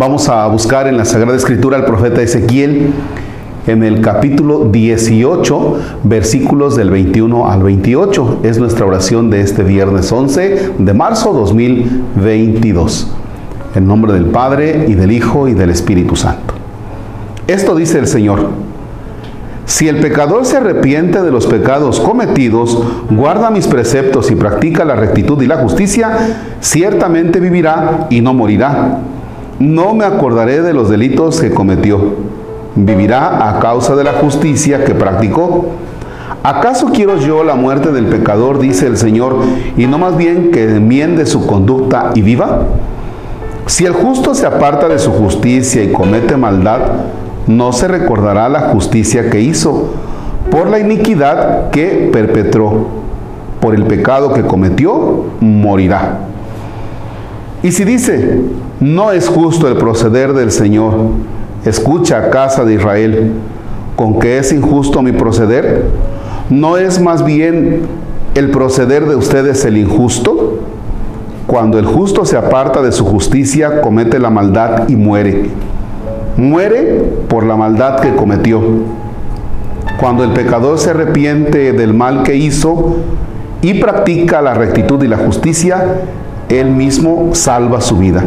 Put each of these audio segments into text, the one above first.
Vamos a buscar en la Sagrada Escritura al profeta Ezequiel en el capítulo 18, versículos del 21 al 28. Es nuestra oración de este viernes 11 de marzo 2022. En nombre del Padre y del Hijo y del Espíritu Santo. Esto dice el Señor. Si el pecador se arrepiente de los pecados cometidos, guarda mis preceptos y practica la rectitud y la justicia, ciertamente vivirá y no morirá. No me acordaré de los delitos que cometió vivirá a causa de la justicia que practicó. ¿Acaso quiero yo la muerte del pecador, dice el Señor, y no más bien que enmiende su conducta y viva? Si el justo se aparta de su justicia y comete maldad, no se recordará la justicia que hizo por la iniquidad que perpetró. Por el pecado que cometió, morirá. Y si dice, no es justo el proceder del Señor, Escucha, casa de Israel, con que es injusto mi proceder. ¿No es más bien el proceder de ustedes el injusto? Cuando el justo se aparta de su justicia, comete la maldad y muere. Muere por la maldad que cometió. Cuando el pecador se arrepiente del mal que hizo y practica la rectitud y la justicia, él mismo salva su vida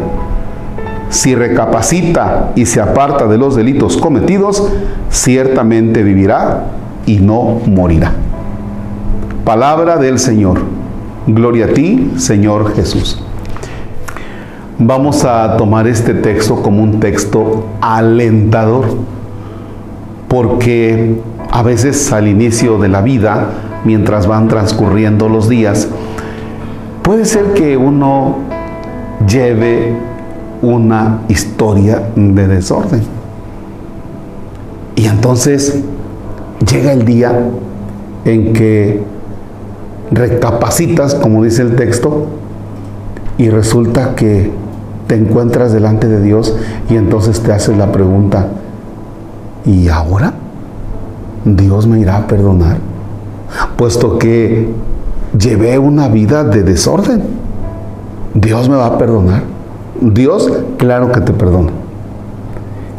si recapacita y se aparta de los delitos cometidos, ciertamente vivirá y no morirá. Palabra del Señor. Gloria a ti, Señor Jesús. Vamos a tomar este texto como un texto alentador, porque a veces al inicio de la vida, mientras van transcurriendo los días, puede ser que uno lleve una historia de desorden. Y entonces llega el día en que recapacitas, como dice el texto, y resulta que te encuentras delante de Dios y entonces te haces la pregunta, ¿y ahora? ¿Dios me irá a perdonar? Puesto que llevé una vida de desorden, ¿Dios me va a perdonar? Dios, claro que te perdona.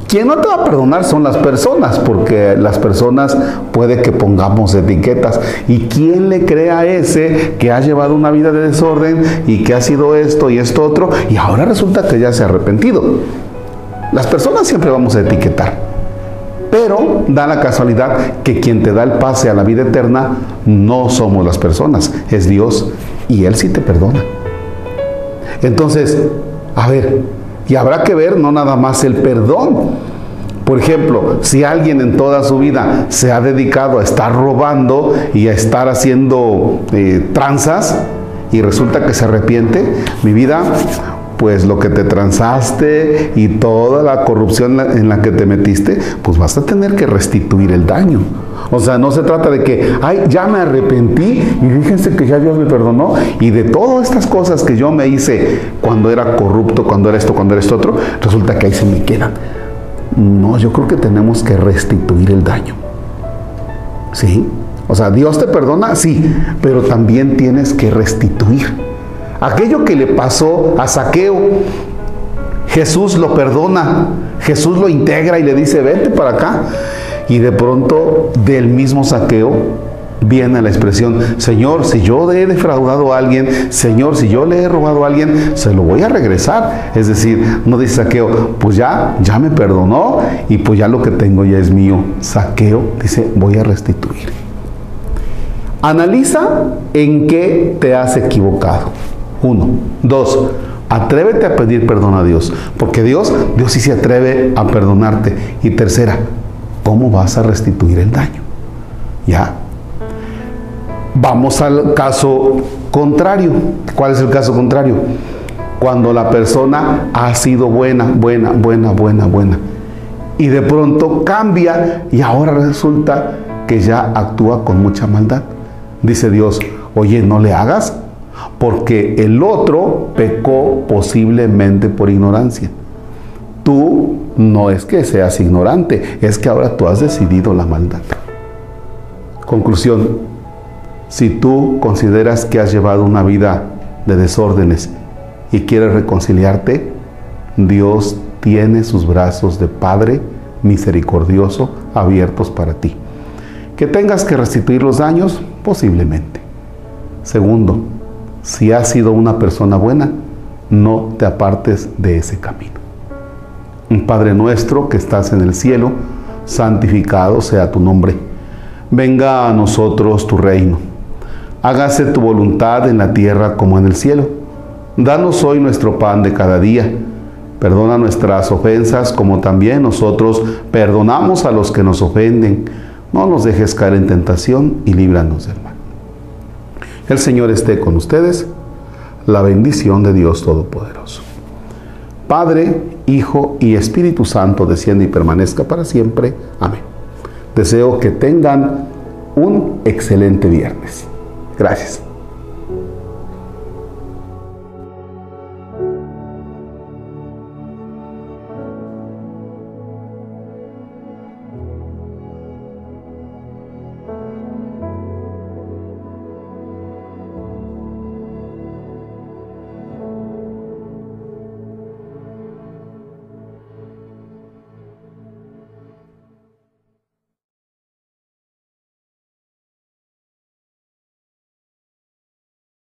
Quien no te va a perdonar son las personas, porque las personas puede que pongamos etiquetas. ¿Y quién le cree a ese que ha llevado una vida de desorden y que ha sido esto y esto otro y ahora resulta que ya se ha arrepentido? Las personas siempre vamos a etiquetar. Pero da la casualidad que quien te da el pase a la vida eterna no somos las personas, es Dios y Él sí te perdona. Entonces, a ver, y habrá que ver no nada más el perdón. Por ejemplo, si alguien en toda su vida se ha dedicado a estar robando y a estar haciendo eh, tranzas y resulta que se arrepiente, mi vida, pues lo que te transaste y toda la corrupción en la que te metiste, pues vas a tener que restituir el daño. O sea, no se trata de que, ay, ya me arrepentí y fíjense que ya Dios me perdonó y de todas estas cosas que yo me hice cuando era corrupto, cuando era esto, cuando era esto otro, resulta que ahí se me quedan. No, yo creo que tenemos que restituir el daño. ¿Sí? O sea, Dios te perdona, sí, pero también tienes que restituir. Aquello que le pasó a Saqueo, Jesús lo perdona, Jesús lo integra y le dice, vente para acá. Y de pronto del mismo saqueo viene la expresión, Señor, si yo he defraudado a alguien, Señor, si yo le he robado a alguien, se lo voy a regresar. Es decir, no dice saqueo, pues ya, ya me perdonó y pues ya lo que tengo ya es mío. Saqueo dice, voy a restituir. Analiza en qué te has equivocado. Uno. Dos. Atrévete a pedir perdón a Dios, porque Dios, Dios sí se atreve a perdonarte. Y tercera, ¿cómo vas a restituir el daño? Ya. Vamos al caso contrario. ¿Cuál es el caso contrario? Cuando la persona ha sido buena, buena, buena, buena, buena. Y de pronto cambia y ahora resulta que ya actúa con mucha maldad. Dice Dios, oye, no le hagas porque el otro pecó posiblemente por ignorancia. Tú no es que seas ignorante, es que ahora tú has decidido la maldad. Conclusión, si tú consideras que has llevado una vida de desórdenes y quieres reconciliarte, Dios tiene sus brazos de Padre misericordioso abiertos para ti. Que tengas que restituir los daños, posiblemente. Segundo, si has sido una persona buena, no te apartes de ese camino. Un Padre nuestro que estás en el cielo, santificado sea tu nombre. Venga a nosotros tu reino. Hágase tu voluntad en la tierra como en el cielo. Danos hoy nuestro pan de cada día. Perdona nuestras ofensas como también nosotros perdonamos a los que nos ofenden. No nos dejes caer en tentación y líbranos del mal. El Señor esté con ustedes. La bendición de Dios Todopoderoso. Padre, Hijo y Espíritu Santo desciende y permanezca para siempre. Amén. Deseo que tengan un excelente viernes. Gracias.